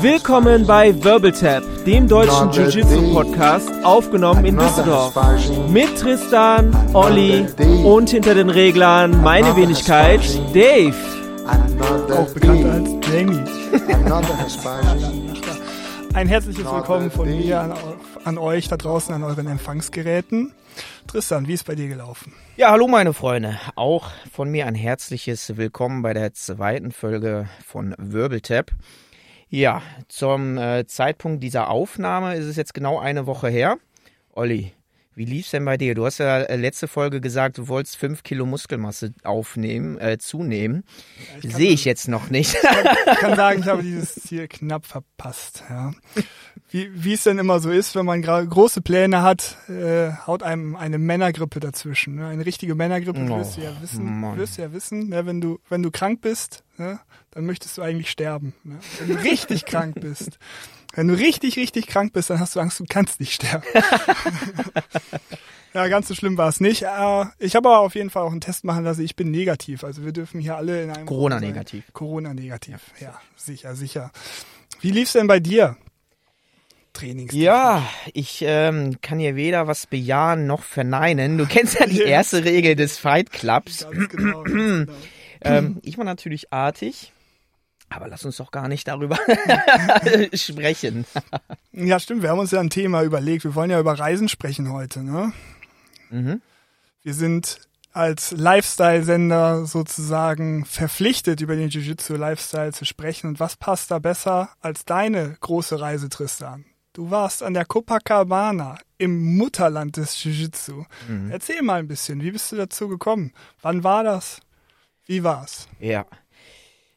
Willkommen bei Wirbeltap, dem deutschen Jiu-Jitsu-Podcast, aufgenommen in Düsseldorf. Mit Tristan, Olli und hinter den Reglern meine Wenigkeit, Dave. Auch bekannt als Jamie. Ein herzliches Willkommen von mir an, an, euch da draußen an euren Empfangsgeräten. Tristan, wie ist bei dir gelaufen? Ja, hallo meine Freunde. Auch von mir ein herzliches Willkommen bei der zweiten Folge von Wirbeltap. Ja, zum äh, Zeitpunkt dieser Aufnahme ist es jetzt genau eine Woche her. Olli, wie lief's denn bei dir? Du hast ja äh, letzte Folge gesagt, du wolltest fünf Kilo Muskelmasse aufnehmen, äh, zunehmen. Ja, Sehe ich jetzt noch nicht. Ich kann, ich kann, sagen, ich habe dieses Ziel knapp verpasst. Ja. Wie, es denn immer so ist, wenn man große Pläne hat, äh, haut einem eine Männergrippe dazwischen. Ne? Eine richtige Männergrippe oh, wirst du ja wissen. Wirst du ja wissen, ne? wenn du wenn du krank bist, ne? dann möchtest du eigentlich sterben. Ne? Wenn du richtig krank bist. Wenn du richtig, richtig krank bist, dann hast du Angst, du kannst nicht sterben. ja, ganz so schlimm war es nicht. Äh, ich habe aber auf jeden Fall auch einen Test machen lassen. Ich bin negativ. Also wir dürfen hier alle in einem Corona-negativ. Corona-negativ, ja, sicher, sicher. Wie lief's denn bei dir? Trainings. Ja, ich ähm, kann hier weder was bejahen noch verneinen. Du kennst ja die erste Regel des Fight Clubs. Genau, genau. ähm, ich war natürlich artig. Aber lass uns doch gar nicht darüber sprechen. ja, stimmt. Wir haben uns ja ein Thema überlegt. Wir wollen ja über Reisen sprechen heute. Ne? Mhm. Wir sind als Lifestyle-Sender sozusagen verpflichtet, über den Jiu-Jitsu-Lifestyle zu sprechen. Und was passt da besser als deine große Reise, Tristan? Du warst an der Copacabana im Mutterland des Jiu-Jitsu. Mhm. Erzähl mal ein bisschen, wie bist du dazu gekommen? Wann war das? Wie war's? Ja,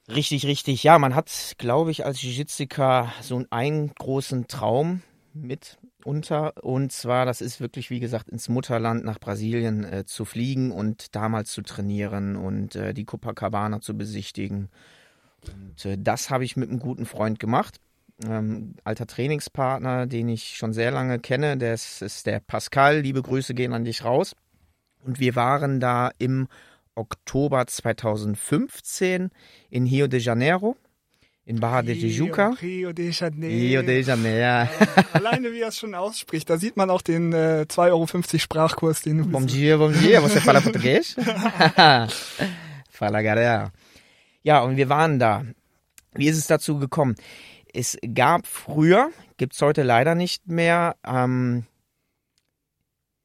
Richtig, richtig. Ja, man hat, glaube ich, als Jiu-Jitsuker so einen großen Traum mit unter. Und zwar, das ist wirklich, wie gesagt, ins Mutterland nach Brasilien äh, zu fliegen und damals zu trainieren und äh, die Copacabana zu besichtigen. Und äh, das habe ich mit einem guten Freund gemacht. Ähm, alter Trainingspartner, den ich schon sehr lange kenne, das ist der Pascal. Liebe Grüße gehen an dich raus. Und wir waren da im Oktober 2015 in Rio de Janeiro, in Barra de Tijuca. Rio de Janeiro. Rio de Janeiro. Ja, alleine wie er es schon ausspricht, da sieht man auch den äh, 2,50 Euro Sprachkurs, den du Bom dia, bom dia, você fala português? fala galera. Ja, und wir waren da. Wie ist es dazu gekommen? Es gab früher, gibt es heute leider nicht mehr, ähm,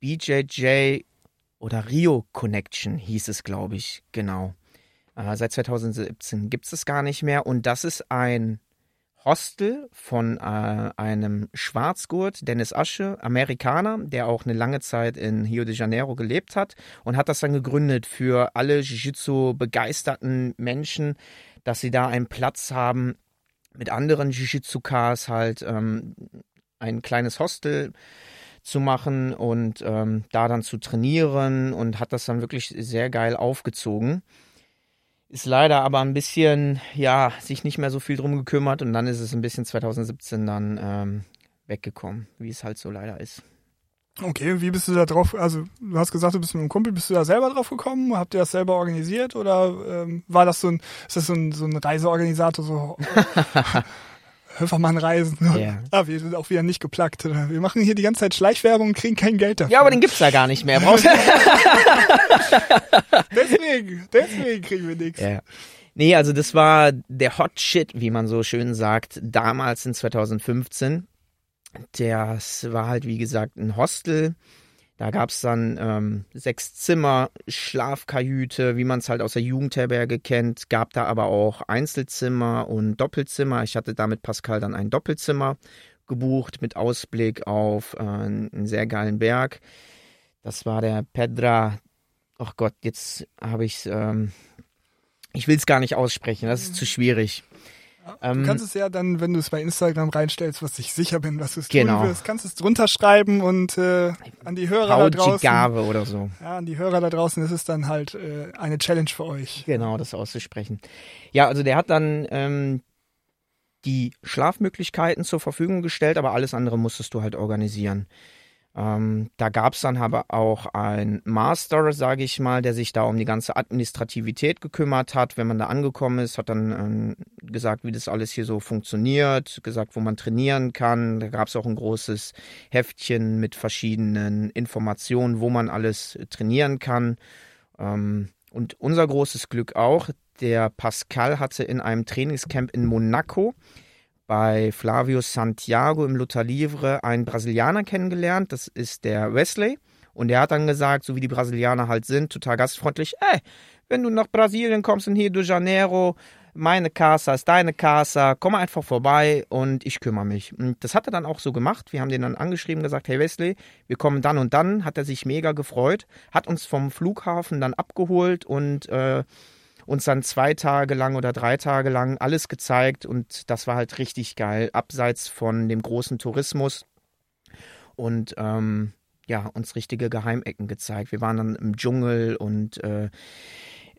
BJJ oder Rio Connection hieß es, glaube ich, genau. Äh, seit 2017 gibt es es gar nicht mehr. Und das ist ein Hostel von äh, einem Schwarzgurt, Dennis Asche, Amerikaner, der auch eine lange Zeit in Rio de Janeiro gelebt hat und hat das dann gegründet für alle Jiu-Jitsu begeisterten Menschen, dass sie da einen Platz haben mit anderen Jiu-Jitsu-Cars halt ähm, ein kleines Hostel zu machen und ähm, da dann zu trainieren und hat das dann wirklich sehr geil aufgezogen. Ist leider aber ein bisschen, ja, sich nicht mehr so viel drum gekümmert und dann ist es ein bisschen 2017 dann ähm, weggekommen, wie es halt so leider ist. Okay, wie bist du da drauf? Also, du hast gesagt, du bist mit einem Kumpel. Bist du da selber drauf gekommen? Habt ihr das selber organisiert oder ähm, war das so ein, ist das so ein, so ein Reiseorganisator, so Höfermann-Reisen. Ja. Ah, wir sind auch wieder nicht geplagt. Wir machen hier die ganze Zeit Schleichwerbung und kriegen kein Geld dafür. Ja, aber den gibt's ja gar nicht mehr. Brauchst deswegen, deswegen kriegen wir nichts. Ja. Nee, also das war der Hot Shit, wie man so schön sagt, damals in 2015. Das war halt, wie gesagt, ein Hostel da gab es dann ähm, sechs Zimmer, Schlafkajüte, wie man es halt aus der Jugendherberge kennt. Gab da aber auch Einzelzimmer und Doppelzimmer. Ich hatte da mit Pascal dann ein Doppelzimmer gebucht mit Ausblick auf äh, einen sehr geilen Berg. Das war der Pedra. Ach Gott, jetzt habe ich es. Ähm, ich will es gar nicht aussprechen, das ist zu schwierig. Du ähm, kannst es ja dann, wenn du es bei Instagram reinstellst, was ich sicher bin, was du es genau. tun wirst, kannst du es drunter schreiben und äh, an die Hörer Paul da draußen. Gigave oder so. Ja, an die Hörer da draußen ist es dann halt äh, eine Challenge für euch. Genau, das auszusprechen. Ja, also der hat dann ähm, die Schlafmöglichkeiten zur Verfügung gestellt, aber alles andere musstest du halt organisieren. Ähm, da gab es dann aber auch ein Master, sage ich mal, der sich da um die ganze Administrativität gekümmert hat. Wenn man da angekommen ist, hat dann ähm, gesagt, wie das alles hier so funktioniert, gesagt, wo man trainieren kann. Da gab es auch ein großes Heftchen mit verschiedenen Informationen, wo man alles trainieren kann. Ähm, und unser großes Glück auch, der Pascal hatte in einem Trainingscamp in Monaco bei Flavio Santiago im Luther Livre einen Brasilianer kennengelernt. Das ist der Wesley. Und der hat dann gesagt, so wie die Brasilianer halt sind, total gastfreundlich, ey, wenn du nach Brasilien kommst in Rio de Janeiro, meine Casa ist deine Casa, komm einfach vorbei und ich kümmere mich. Und das hat er dann auch so gemacht. Wir haben den dann angeschrieben, gesagt, hey Wesley, wir kommen dann und dann. Hat er sich mega gefreut, hat uns vom Flughafen dann abgeholt und äh, uns dann zwei Tage lang oder drei Tage lang alles gezeigt und das war halt richtig geil, abseits von dem großen Tourismus und ähm, ja, uns richtige Geheimecken gezeigt. Wir waren dann im Dschungel und äh,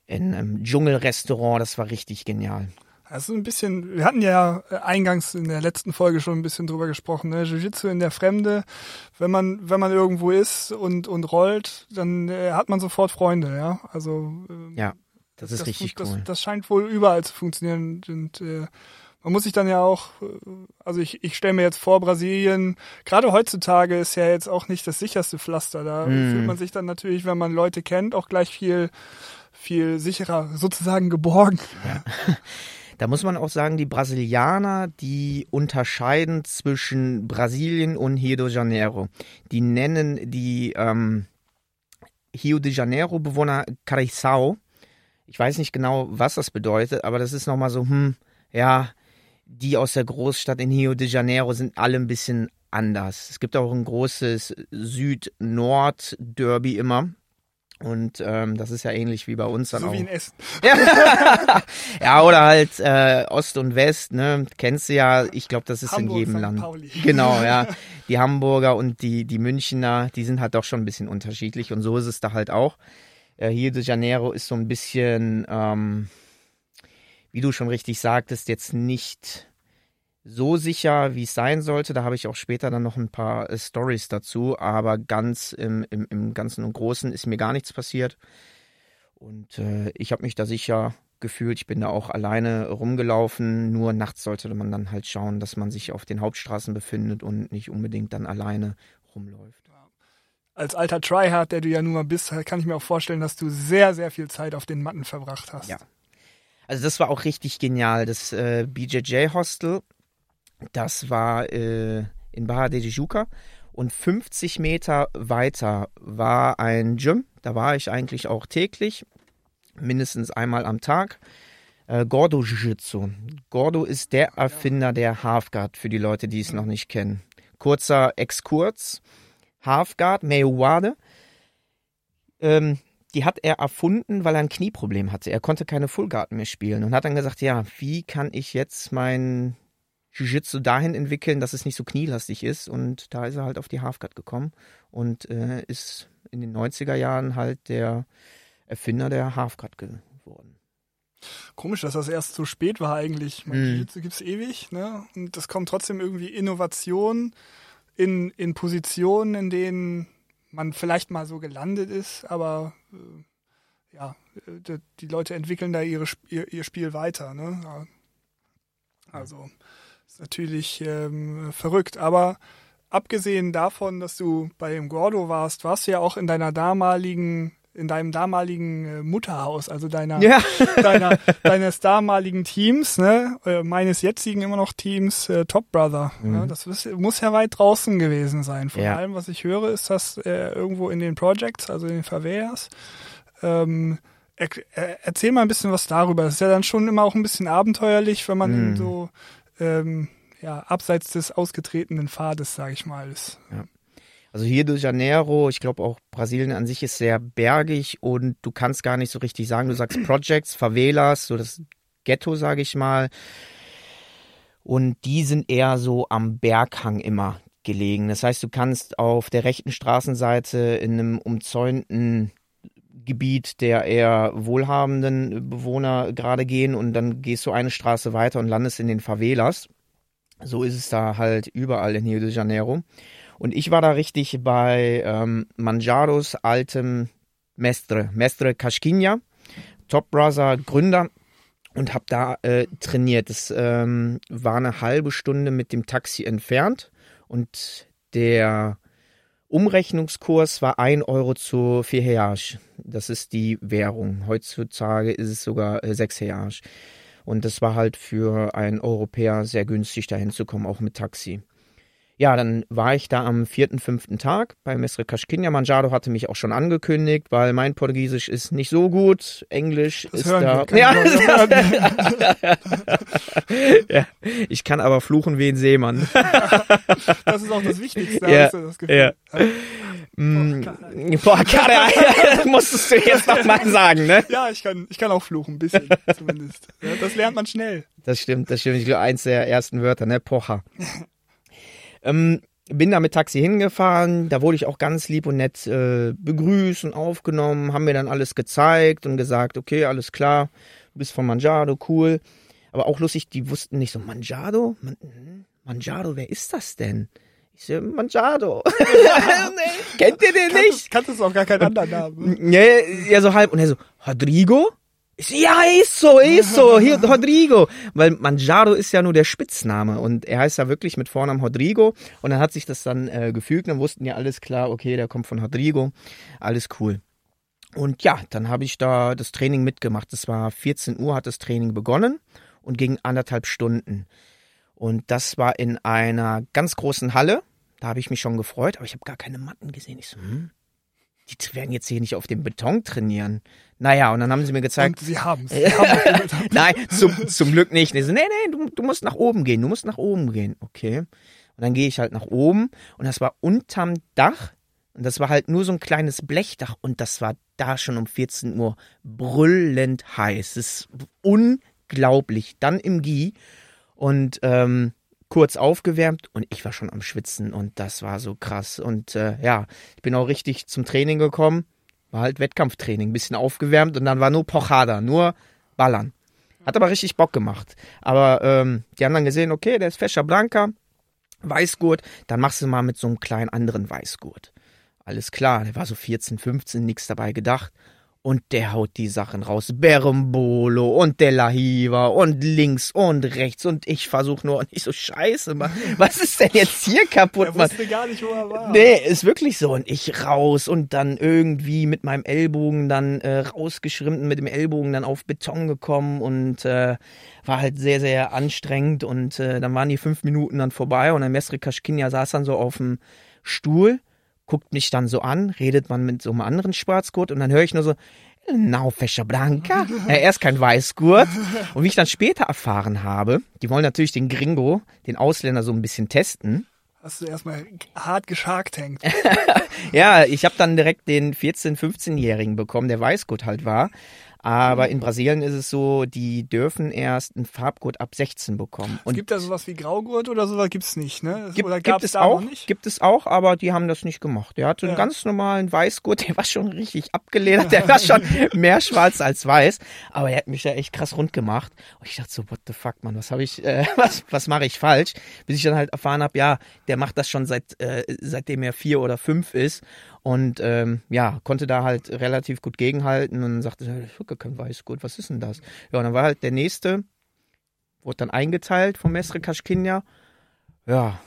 in einem Dschungelrestaurant, das war richtig genial. Also ein bisschen, wir hatten ja eingangs in der letzten Folge schon ein bisschen drüber gesprochen, ne? Jiu-Jitsu in der Fremde, wenn man, wenn man irgendwo ist und, und rollt, dann äh, hat man sofort Freunde, ja. Also äh, ja. Das ist das, richtig das, cool. Das scheint wohl überall zu funktionieren. Und äh, man muss sich dann ja auch, äh, also ich, ich stelle mir jetzt vor, Brasilien, gerade heutzutage ist ja jetzt auch nicht das sicherste Pflaster. Da mm. fühlt man sich dann natürlich, wenn man Leute kennt, auch gleich viel, viel sicherer, sozusagen geborgen. Ja. Da muss man auch sagen, die Brasilianer, die unterscheiden zwischen Brasilien und Rio de Janeiro. Die nennen die ähm, Rio de Janeiro-Bewohner Cariçao ich weiß nicht genau, was das bedeutet, aber das ist nochmal so, hm, ja, die aus der Großstadt in Rio de Janeiro sind alle ein bisschen anders. Es gibt auch ein großes Süd-Nord-Derby immer. Und ähm, das ist ja ähnlich wie bei uns dann so auch. wie in Essen. ja, oder halt äh, Ost und West, ne? Kennst du ja, ich glaube, das ist Hamburg, in jedem St. Land. Pauli. Genau, ja. Die Hamburger und die, die Münchner, die sind halt doch schon ein bisschen unterschiedlich und so ist es da halt auch. Rio de Janeiro ist so ein bisschen, ähm, wie du schon richtig sagtest, jetzt nicht so sicher, wie es sein sollte. Da habe ich auch später dann noch ein paar äh, Stories dazu, aber ganz im, im, im Ganzen und Großen ist mir gar nichts passiert. Und äh, ich habe mich da sicher gefühlt. Ich bin da auch alleine rumgelaufen. Nur nachts sollte man dann halt schauen, dass man sich auf den Hauptstraßen befindet und nicht unbedingt dann alleine rumläuft als alter Tryhard, der du ja nun mal bist, kann ich mir auch vorstellen, dass du sehr, sehr viel Zeit auf den Matten verbracht hast. Ja. Also das war auch richtig genial. Das äh, BJJ Hostel, das war äh, in Barra de Tijuca und 50 Meter weiter war ein Gym. Da war ich eigentlich auch täglich, mindestens einmal am Tag. Äh, Gordo Jiu-Jitsu. Gordo ist der Erfinder der Halfguard, für die Leute, die es noch nicht kennen. Kurzer Exkurs. Halfguard, Mayweather. Ähm, die hat er erfunden, weil er ein Knieproblem hatte. Er konnte keine Fullguard mehr spielen und hat dann gesagt, ja, wie kann ich jetzt mein Jiu-Jitsu dahin entwickeln, dass es nicht so knielastig ist und da ist er halt auf die Halfguard gekommen und äh, ist in den 90er Jahren halt der Erfinder der Halfguard geworden. Komisch, dass das erst so spät war eigentlich. Mein mm. Jiu-Jitsu gibt es ewig, ne? Und es kommt trotzdem irgendwie Innovation in, in Positionen, in denen man vielleicht mal so gelandet ist, aber äh, ja, die, die, Leute entwickeln da ihre, ihr, ihr Spiel weiter. Ne? Also ist natürlich ähm, verrückt, aber abgesehen davon, dass du bei dem Gordo warst, warst du ja auch in deiner damaligen in deinem damaligen äh, Mutterhaus, also deiner, ja. deiner, deines damaligen Teams, ne, äh, meines jetzigen immer noch Teams, äh, Top Brother. Mhm. Ja, das ist, muss ja weit draußen gewesen sein. Von ja. allem, was ich höre, ist das äh, irgendwo in den Projects, also in den Favelas. Ähm, er, er, erzähl mal ein bisschen was darüber. Das ist ja dann schon immer auch ein bisschen abenteuerlich, wenn man mhm. so ähm, ja, abseits des ausgetretenen Pfades, sag ich mal, ist. Ja. Also hier de Janeiro, ich glaube auch Brasilien an sich ist sehr bergig und du kannst gar nicht so richtig sagen, du sagst Projects, Favelas, so das Ghetto, sage ich mal. Und die sind eher so am Berghang immer gelegen. Das heißt, du kannst auf der rechten Straßenseite in einem umzäunten Gebiet der eher wohlhabenden Bewohner gerade gehen und dann gehst du eine Straße weiter und landest in den Favelas. So ist es da halt überall in Rio de Janeiro. Und ich war da richtig bei ähm, Manjaros altem Mestre, Mestre Kaschkinja, Top Brother Gründer und habe da äh, trainiert. Das ähm, war eine halbe Stunde mit dem Taxi entfernt und der Umrechnungskurs war 1 Euro zu 4 Heage. Das ist die Währung. Heutzutage ist es sogar äh, 6 Heage. Und das war halt für einen Europäer sehr günstig, da hinzukommen, auch mit Taxi. Ja, dann war ich da am vierten, fünften Tag bei Mestre Casquinha. Manjado hatte mich auch schon angekündigt, weil mein Portugiesisch ist nicht so gut. Englisch das ist da. Ja. ja. Ich kann aber fluchen wie ein Seemann. das ist auch das Wichtigste, ja. hast du das Gefühl. Ja. Mm, boah, Karre, musstest du jetzt nochmal sagen, ne? Ja, ich kann, ich kann auch fluchen, ein bisschen zumindest. Ja, das lernt man schnell. Das stimmt, das stimmt. Ich glaube, eins der ersten Wörter, ne? Pocha. Ähm, bin da mit Taxi hingefahren, da wurde ich auch ganz lieb und nett äh, begrüßt und aufgenommen, haben mir dann alles gezeigt und gesagt, okay, alles klar, du bist von Manjado, cool. Aber auch lustig, die wussten nicht so, Manjado? Man, hm, Manjado, wer ist das denn? Ich so, Manjado. Kennt ihr den nicht? Kannst du auch gar keinen anderen Namen. Ja, ja, so halb. Und er so, Rodrigo? Ja, ist so, ist so, hier Rodrigo. Weil Manjaro ist ja nur der Spitzname und er heißt ja wirklich mit Vornamen Rodrigo und dann hat sich das dann äh, gefügt und wussten ja alles klar, okay, der kommt von Rodrigo, alles cool. Und ja, dann habe ich da das Training mitgemacht. Es war 14 Uhr hat das Training begonnen und ging anderthalb Stunden. Und das war in einer ganz großen Halle. Da habe ich mich schon gefreut, aber ich habe gar keine Matten gesehen. Ich so, hm, die werden jetzt hier nicht auf dem Beton trainieren. Naja, und dann haben sie mir gezeigt. Und sie haben es. Nein, zum, zum Glück nicht. Nee, so, nee, nee, du, du musst nach oben gehen, du musst nach oben gehen. Okay. Und dann gehe ich halt nach oben und das war unterm Dach. Und das war halt nur so ein kleines Blechdach und das war da schon um 14 Uhr brüllend heiß. Das ist unglaublich. Dann im Gi und ähm, kurz aufgewärmt und ich war schon am Schwitzen und das war so krass. Und äh, ja, ich bin auch richtig zum Training gekommen. War halt Wettkampftraining, ein bisschen aufgewärmt und dann war nur Pochada, nur Ballern. Hat aber richtig Bock gemacht. Aber ähm, die haben dann gesehen, okay, der ist Fescher Blanca, Weißgurt, dann machst du mal mit so einem kleinen anderen Weißgurt. Alles klar, der war so 14, 15, nichts dabei gedacht und der haut die Sachen raus. Berembolo und Delahiva und links und rechts und ich versuche nur nicht so scheiße, Mann. Was ist denn jetzt hier kaputt, er wusste gar nicht, wo er war. Nee, ist wirklich so. Und ich raus und dann irgendwie mit meinem Ellbogen dann äh, rausgeschrimmt, mit dem Ellbogen dann auf Beton gekommen und äh, war halt sehr, sehr anstrengend. Und äh, dann waren die fünf Minuten dann vorbei und der Mestre Kaschkinja saß dann so auf dem Stuhl guckt mich dann so an, redet man mit so einem anderen Schwarzgurt und dann höre ich nur so, Now Fescher Blanca. Ja, er ist kein Weißgurt. Und wie ich dann später erfahren habe, die wollen natürlich den Gringo, den Ausländer, so ein bisschen testen. Hast du erstmal hart gescharkt hängt. ja, ich habe dann direkt den 14-, 15-Jährigen bekommen, der Weißgurt halt war. Aber in Brasilien ist es so, die dürfen erst einen Farbgurt ab 16 bekommen. Und es gibt da sowas wie Graugurt oder sowas gibt's nicht, ne? Gibt, oder gibt es auch, nicht? Gibt es auch, aber die haben das nicht gemacht. Der hatte ja. einen ganz normalen Weißgurt, der war schon richtig abgeledert, der war schon mehr schwarz als weiß, aber er hat mich ja echt krass rund gemacht. Und ich dachte so, what the fuck, man, was habe ich, äh, was, was mache ich falsch? Bis ich dann halt erfahren habe, ja, der macht das schon seit, äh, seitdem er vier oder fünf ist und ähm, ja, konnte da halt relativ gut gegenhalten und sagte, ich gar kein Weißgurt, was ist denn das? Ja, und dann war halt der nächste, wurde dann eingeteilt vom Mestre Kaschkinja. Ja,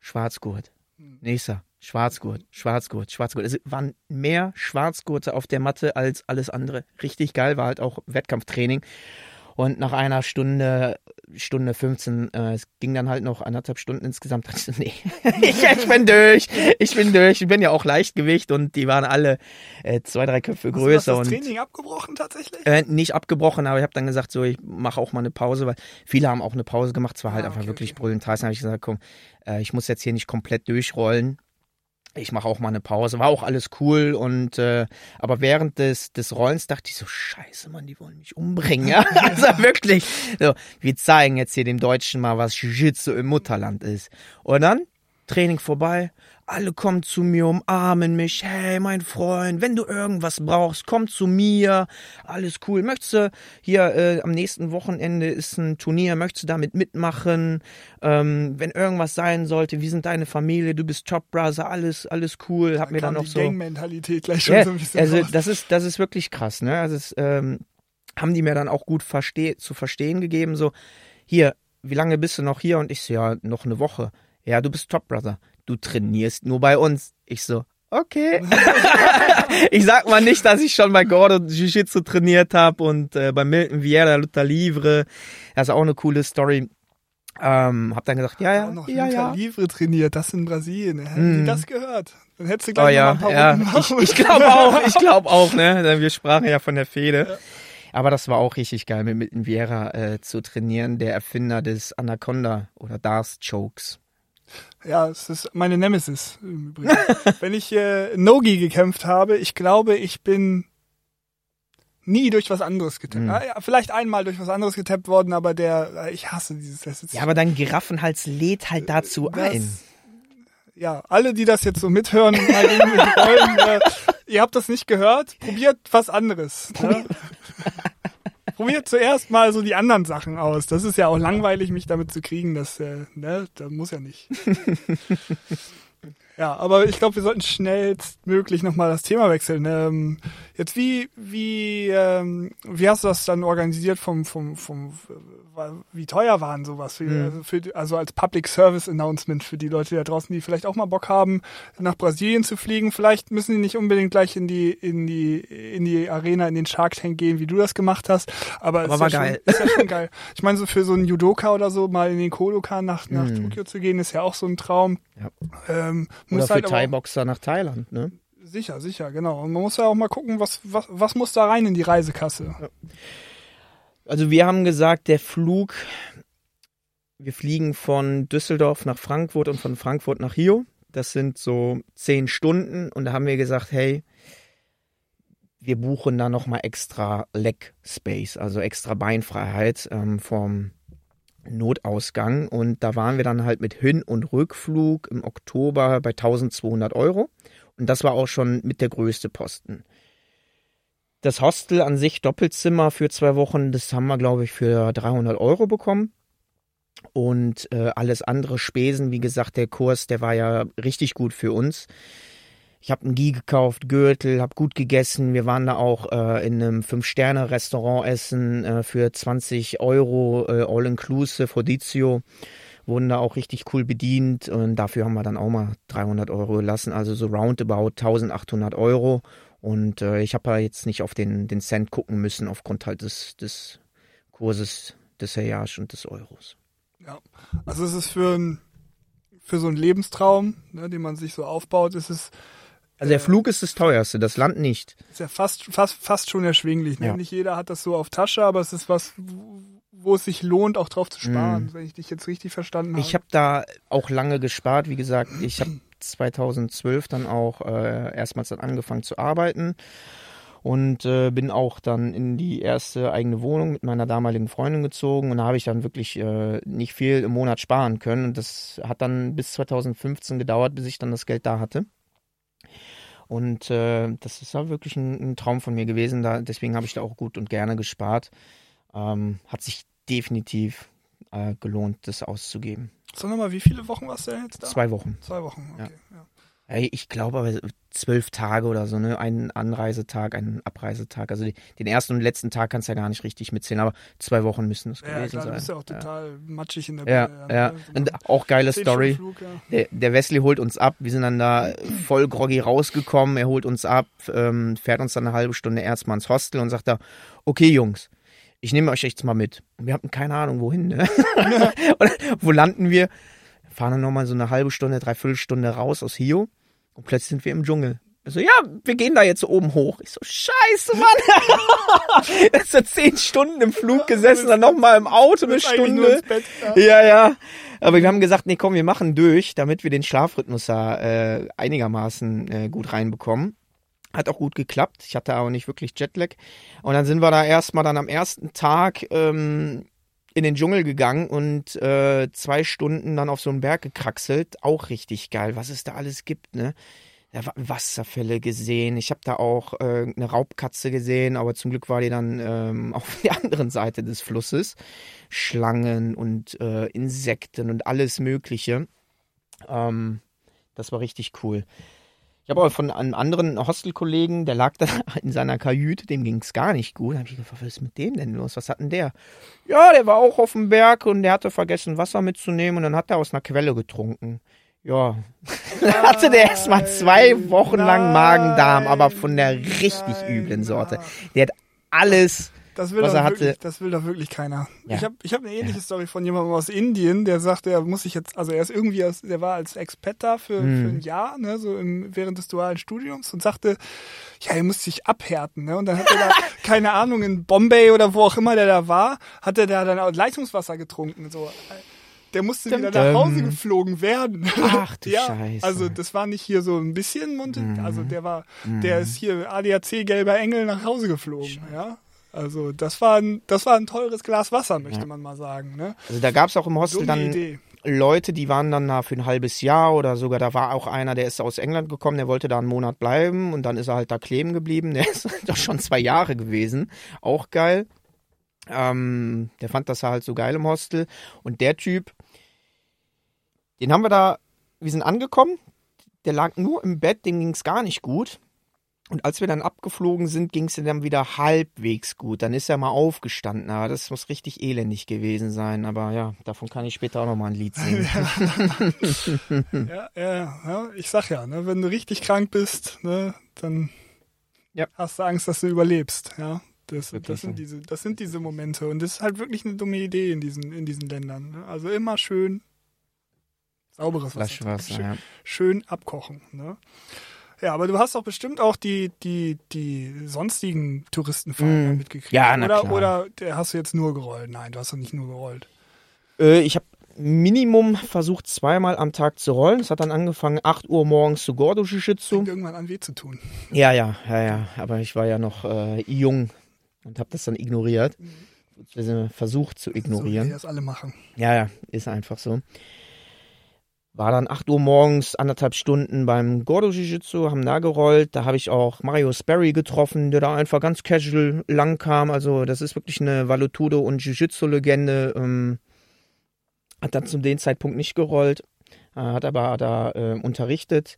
Schwarzgurt. Hm. Nächster, Schwarzgurt, Schwarzgurt, Schwarzgurt. Es waren mehr Schwarzgurte auf der Matte als alles andere. Richtig geil, war halt auch Wettkampftraining. Und nach einer Stunde, Stunde 15, äh, es ging dann halt noch anderthalb Stunden insgesamt. Dachte ich, nee, ich, ich, bin durch, ich bin durch. Ich bin ja auch Leichtgewicht und die waren alle äh, zwei, drei Köpfe größer. Hast du das Training abgebrochen tatsächlich? Äh, nicht abgebrochen, aber ich habe dann gesagt, so, ich mache auch mal eine Pause, weil viele haben auch eine Pause gemacht. Es war halt ah, okay, einfach wirklich okay. brüllend heiß. Dann habe ich gesagt, komm, äh, ich muss jetzt hier nicht komplett durchrollen ich mache auch mal eine Pause. War auch alles cool und äh, aber während des des Rollens dachte ich so Scheiße, Mann, die wollen mich umbringen. Ja? also wirklich. So, wir zeigen jetzt hier dem Deutschen mal, was Jiu-Jitsu im Mutterland ist. Und dann Training vorbei, alle kommen zu mir, umarmen mich. Hey, mein Freund, wenn du irgendwas brauchst, komm zu mir. Alles cool. Möchtest du hier äh, am nächsten Wochenende ist ein Turnier, möchtest du damit mitmachen? Ähm, wenn irgendwas sein sollte, wie sind deine Familie? Du bist Top Brother, alles, alles cool. Hab Dann mir dann noch die so. Gang-Mentalität gleich schon Ja, so ein bisschen also raus. das ist, das ist wirklich krass, ne? Also es, ähm, haben die mir dann auch gut versteh zu verstehen gegeben, so, hier, wie lange bist du noch hier? Und ich so, ja, noch eine Woche. Ja, du bist Top Brother. Du trainierst nur bei uns. Ich so, okay. ich sag mal nicht, dass ich schon bei Gordo Jiu-Jitsu trainiert habe und äh, bei Milton Vieira Luther Livre. Das ist auch eine coole Story. Ähm, hab dann gesagt, ja, ja, noch ja, Luther ja. Livre trainiert, das in Brasilien. Hätten Mm. die das gehört? Dann hättest du Oh gleich ja, noch ein ja. paar Runden Ich, machen ich glaube auch, ich glaube auch, ne? Wir sprachen ja von der Fehde. Aber das war auch richtig geil, mit Milton Vieira äh, zu trainieren, der Erfinder des Anaconda oder Darth Chokes. Ja, es ist meine Nemesis im Übrigen. Wenn ich äh, Nogi gekämpft habe, ich glaube, ich bin nie durch was anderes getappt. Mhm. Ja, ja, vielleicht einmal durch was anderes getappt worden, aber der, äh, ich hasse dieses. Ist, Ja, aber dein Giraffenhals lädt halt dazu das, ein. Ja, alle, die das jetzt so mithören, wollen, äh, ihr habt das nicht gehört, probiert was anderes. Ne? probiert zuerst mal so die anderen Sachen aus. Das ist ja auch langweilig, mich damit zu kriegen. Das, äh, ne, das muss ja nicht. Ja, aber ich glaube, wir sollten schnellstmöglich nochmal das Thema wechseln. Ähm, jetzt wie wie ähm, wie hast du das dann organisiert vom vom vom wie teuer waren sowas für, Mhm. also, für, also als Public Service Announcement für die Leute da draußen, die vielleicht auch mal Bock haben, nach Brasilien zu fliegen. Vielleicht müssen die nicht unbedingt gleich in die in die in die Arena in den Shark Tank gehen, wie du das gemacht hast. Aber, Aber ist war ja geil. Schon, ist ja schon geil. Ich meine, so für so einen Judoka oder so mal in den Kodokan nach nach Mhm. Tokio zu gehen, ist ja auch so ein Traum. Ja. Ähm, Oder für halt Thai-Boxer nach Thailand, ne? Sicher, sicher, genau. Und man muss ja auch mal gucken, was, was, was muss da rein in die Reisekasse. Also wir haben gesagt, der Flug, wir fliegen von Düsseldorf nach Frankfurt und von Frankfurt nach Rio. Das sind so zehn Stunden und da haben wir gesagt, hey, wir buchen da nochmal extra Leg Space, also extra Beinfreiheit ähm, vom Notausgang und da waren wir dann halt mit Hin- und Rückflug im Oktober bei 1200 Euro und das war auch schon mit der größte Posten. Das Hostel an sich, Doppelzimmer für zwei Wochen, das haben wir, glaube ich, für 300 Euro bekommen. Und äh, alles andere Spesen, wie gesagt, der Kurs, der war ja richtig gut für uns. Ich habe einen Gi gekauft, Gürtel, habe gut gegessen. Wir waren da auch äh, in einem Fünf-Sterne-Restaurant essen äh, für 20 Euro, äh, all-inclusive, Hodizio. Wurden da auch richtig cool bedient und dafür haben wir dann auch mal 300 Euro gelassen, also so roundabout 1800 Euro. Und äh, ich habe ja jetzt nicht auf den, den Cent gucken müssen aufgrund halt des, des Kurses des Herjage und des Euros. Ja. Also es ist für, für so einen Lebenstraum, ne, den man sich so aufbaut, ist es Also der Flug ist das teuerste, das Land nicht. ist ja fast, fast, fast schon erschwinglich. Ne? Ja. Nicht jeder hat das so auf Tasche, aber es ist was, wo- es sich lohnt, auch drauf zu sparen, wenn ich dich jetzt richtig verstanden habe. Ich habe da auch lange gespart. Wie gesagt, ich habe 2012 dann auch äh, erstmals dann angefangen zu arbeiten und äh, bin auch dann in die erste eigene Wohnung mit meiner damaligen Freundin gezogen und da habe ich dann wirklich äh, nicht viel im Monat sparen können und das hat dann bis 2015 gedauert, bis ich dann das Geld da hatte. Und äh, das ist ja wirklich ein, ein Traum von mir gewesen. Da, deswegen habe ich da auch gut und gerne gespart. Ähm, hat sich definitiv äh, gelohnt, das auszugeben. Sag nochmal, wie viele Wochen warst du denn jetzt da? Zwei Wochen. Zwei Wochen, okay. Ja. Ey, Ich glaube aber zwölf Tage oder so, ne? Ein Anreisetag, ein Abreisetag. Also den ersten und letzten Tag kannst du ja gar nicht richtig mitzählen, aber zwei Wochen müssen es Ja, gewesen klar, du sein. bist ja auch total matschig in der ja, Birne, ja. So Und auch geile Story. Flug, ja. Der, der Wesley holt uns ab. Wir sind dann da voll groggy rausgekommen. Er holt uns ab, ähm, fährt uns dann eine halbe Stunde erstmal ins Hostel und sagt da, okay Jungs, ich nehme euch jetzt mal mit. Und wir hatten keine Ahnung, wohin. Ne? wo landen wir? Fahren dann nochmal so eine halbe Stunde, dreiviertel Stunde raus aus Hio und plötzlich sind wir im Dschungel. Also ja, wir gehen da jetzt so oben hoch. Ich so, scheiße, Mann. Jetzt hat zehn Stunden im Flug gesessen, dann nochmal im Auto eine Stunde. ins Bett, ja. Ja, ja. Aber wir haben gesagt, nee, komm, wir machen durch, damit wir den Schlafrhythmus da äh, einigermaßen äh, gut reinbekommen. Hat auch gut geklappt. Ich hatte aber nicht wirklich Jetlag. Und dann sind wir da erstmal dann am ersten Tag ähm, in den Dschungel gegangen und äh, zwei Stunden dann auf so einen Berg gekraxelt. Auch richtig geil, was es da alles gibt, ne? Wasserfälle gesehen. Ich habe da auch äh, eine Raubkatze gesehen, aber zum Glück war die dann ähm, auf der anderen Seite des Flusses. Schlangen und äh, Insekten und alles Mögliche. Ähm, das war richtig cool. Ich habe aber von einem anderen Hostelkollegen, der lag da in seiner Kajüte, dem ging es gar nicht gut. Da habe ich gefragt, was ist mit dem denn los? Was hat denn der? Ja, der war auch auf dem Berg und der hatte vergessen, Wasser mitzunehmen und dann hat er aus einer Quelle getrunken. Ja, dann hatte der erstmal zwei Wochen lang Magen-Darm, aber von der richtig üblen Sorte. Der hat alles das will, was er wirklich, hatte. das will doch wirklich keiner. Ja. Ich habe ich hab eine ähnliche ja. Story von jemandem aus Indien, der sagte, er muss sich jetzt, also er ist irgendwie, aus, der war als Expat da für, hm. für ein Jahr, ne, so im, während des dualen Studiums und sagte, ja, er muss sich abhärten, ne, und dann hat er da, keine Ahnung, in Bombay oder wo auch immer der da war, hat er da dann auch Leitungswasser getrunken, so der musste dum, wieder nach Hause geflogen werden. Ach du ja, Scheiße. Also das war nicht hier so ein bisschen Mund, mhm. also der war, der ist hier ADAC gelber Engel nach Hause geflogen, ja. Also das war ein, das war ein teures Glas Wasser, möchte ja. man mal sagen. Ne? Also da gab es auch im Hostel Dumme dann Idee. Leute, die waren dann da für ein halbes Jahr oder sogar, da war auch einer, der ist aus England gekommen, der wollte da einen Monat bleiben und dann ist er halt da kleben geblieben. Der ist doch schon zwei Jahre gewesen. Auch geil. Ähm, der fand das halt so geil im Hostel. Und der Typ, den haben wir da, wir sind angekommen, der lag nur im Bett, dem ging es gar nicht gut. Und als wir dann abgeflogen sind, ging es dann wieder halbwegs gut. Dann ist er mal aufgestanden. Aber das muss richtig elendig gewesen sein. Aber ja, davon kann ich später auch nochmal ein Lied singen. ja, ja, ja, ich sag ja, ne, wenn du richtig krank bist, ne, dann ja. hast du Angst, dass du überlebst. Ja, das, das, sind diese, das sind diese Momente. Und das ist halt wirklich eine dumme Idee in diesen, in diesen Ländern. Ne? Also immer schön Sauberes Wasser. Flaschenwasser, schön, ja. schön abkochen. Ne? Ja, aber du hast doch bestimmt auch die, die, die sonstigen Touristenfahrer mm. mitgekriegt. Ja, na oder, klar. Oder hast du jetzt nur gerollt? Nein, du hast doch nicht nur gerollt. Äh, ich habe Minimum versucht, zweimal am Tag zu rollen. Es hat dann angefangen, 8 Uhr morgens zu Gordo Jiu-Jitsu. Fängt irgendwann an weh zu tun. Ja, ja, ja, ja. Aber ich war ja noch äh, jung und habe das dann ignoriert. Mhm. Versucht zu ignorieren. So, wie das alle machen. Ja, ja, ist einfach so. War dann 8 Uhr morgens, anderthalb Stunden beim Gordo Jiu-Jitsu, haben da gerollt. Da habe ich auch Mario Sperry getroffen, der da einfach ganz casual lang kam. Also das ist wirklich eine Valutudo- und Jiu-Jitsu-Legende. Ähm, hat dann zu dem Zeitpunkt nicht gerollt, äh, hat aber da äh, unterrichtet.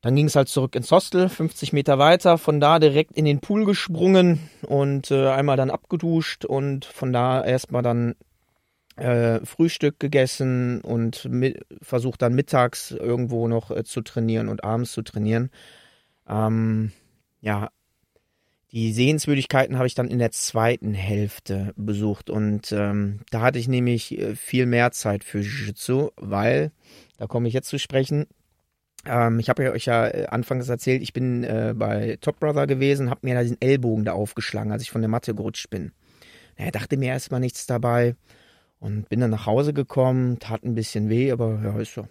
Dann ging es halt zurück ins Hostel, 50 Meter weiter, von da direkt in den Pool gesprungen und äh, einmal dann abgeduscht und von da erstmal dann äh, Frühstück gegessen und versucht dann mittags irgendwo noch äh, zu trainieren und abends zu trainieren. Ähm, ja, die Sehenswürdigkeiten habe ich dann in der zweiten Hälfte besucht und ähm, da hatte ich nämlich äh, viel mehr Zeit für Jiu-Jitsu, weil, da komme ich jetzt zu sprechen, ähm, ich habe euch ja äh, anfangs erzählt, ich bin äh, bei Top Brother gewesen, habe mir da diesen Ellbogen da aufgeschlagen, als ich von der Matte gerutscht bin. Naja, dachte mir erstmal nichts dabei. Und bin dann nach Hause gekommen, tat ein bisschen weh, aber ja, ist so.